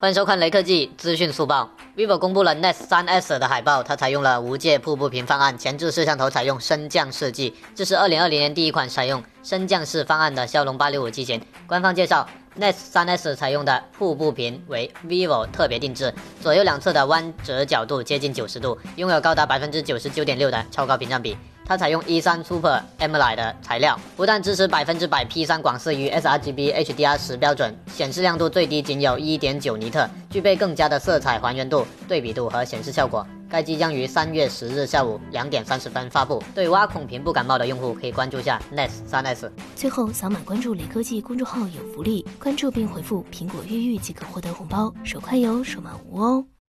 欢迎收看雷科技资讯速报。vivo 公布了 Nest 3S 的海报，它采用了无界瀑布屏方案，前置摄像头采用升降设计，这是2020年第一款采用升降式方案的骁龙865机型。官方介绍，Nest 3S 采用的瀑布屏为 vivo 特别定制，左右两侧的弯折角度接近90度，拥有高达99.6%的超高屏占比。它采用 E3 Super AMOLED 的材料，不但支持百分之百 P3 广色域 sRGB HDR10 标准，显示亮度最低仅有一点九尼特，具备更佳的色彩还原度、对比度和显示效果。该机将于三月十日下午两点三十分发布。对挖孔屏不感冒的用户可以关注下 Nest 3S。最后扫码关注雷科技公众号有福利，关注并回复“苹果越狱”即可获得红包，手快有，手慢无哦。